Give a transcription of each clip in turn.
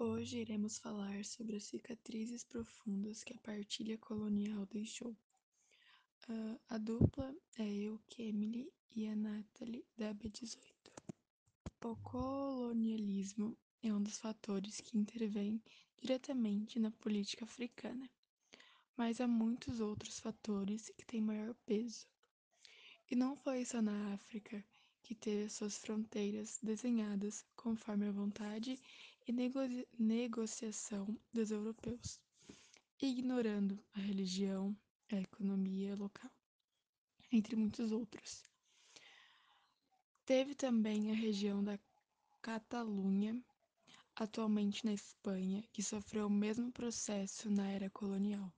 Hoje iremos falar sobre as cicatrizes profundas que a partilha colonial deixou. Uh, a dupla é eu, Kemily, e a Natalie, da B18. O colonialismo é um dos fatores que intervém diretamente na política africana, mas há muitos outros fatores que têm maior peso. E não foi só na África que teve suas fronteiras desenhadas conforme a vontade e nego negociação dos europeus, ignorando a religião, a economia local, entre muitos outros. Teve também a região da Catalunha, atualmente na Espanha, que sofreu o mesmo processo na era colonial.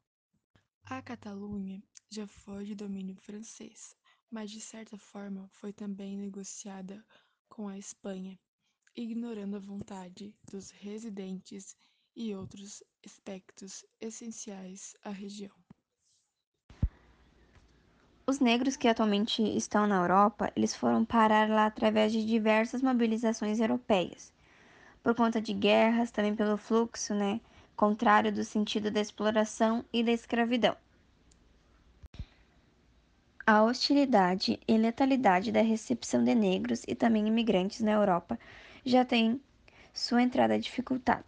A Catalunha já foi de domínio francês, mas de certa forma foi também negociada com a Espanha, ignorando a vontade dos residentes e outros aspectos essenciais à região. Os negros que atualmente estão na Europa, eles foram parar lá através de diversas mobilizações europeias, por conta de guerras, também pelo fluxo, né, contrário do sentido da exploração e da escravidão. A hostilidade e letalidade da recepção de negros e também imigrantes na Europa já tem sua entrada dificultada.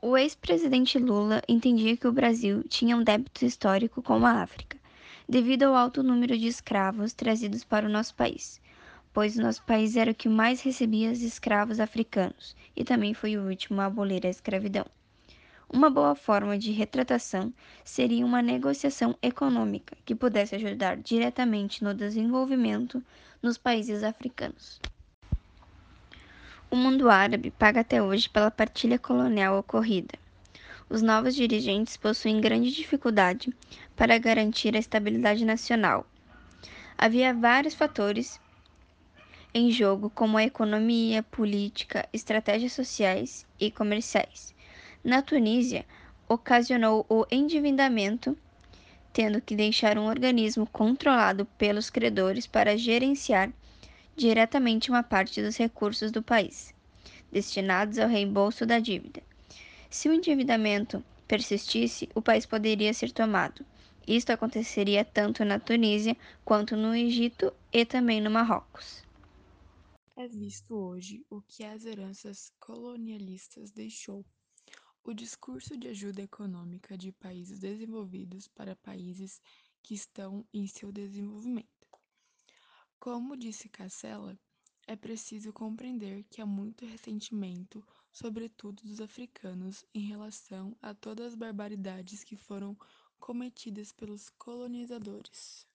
O ex-presidente Lula entendia que o Brasil tinha um débito histórico com a África, devido ao alto número de escravos trazidos para o nosso país, pois o nosso país era o que mais recebia os escravos africanos e também foi o último a abolir a escravidão. Uma boa forma de retratação seria uma negociação econômica que pudesse ajudar diretamente no desenvolvimento nos países africanos. O mundo árabe paga até hoje pela partilha colonial ocorrida. Os novos dirigentes possuem grande dificuldade para garantir a estabilidade nacional. Havia vários fatores em jogo, como a economia, política, estratégias sociais e comerciais na Tunísia ocasionou o endividamento, tendo que deixar um organismo controlado pelos credores para gerenciar diretamente uma parte dos recursos do país, destinados ao reembolso da dívida. Se o endividamento persistisse, o país poderia ser tomado. Isto aconteceria tanto na Tunísia quanto no Egito e também no Marrocos. É visto hoje o que as heranças colonialistas deixou o discurso de ajuda econômica de países desenvolvidos para países que estão em seu desenvolvimento. Como disse Cassella, é preciso compreender que há muito ressentimento, sobretudo dos africanos, em relação a todas as barbaridades que foram cometidas pelos colonizadores.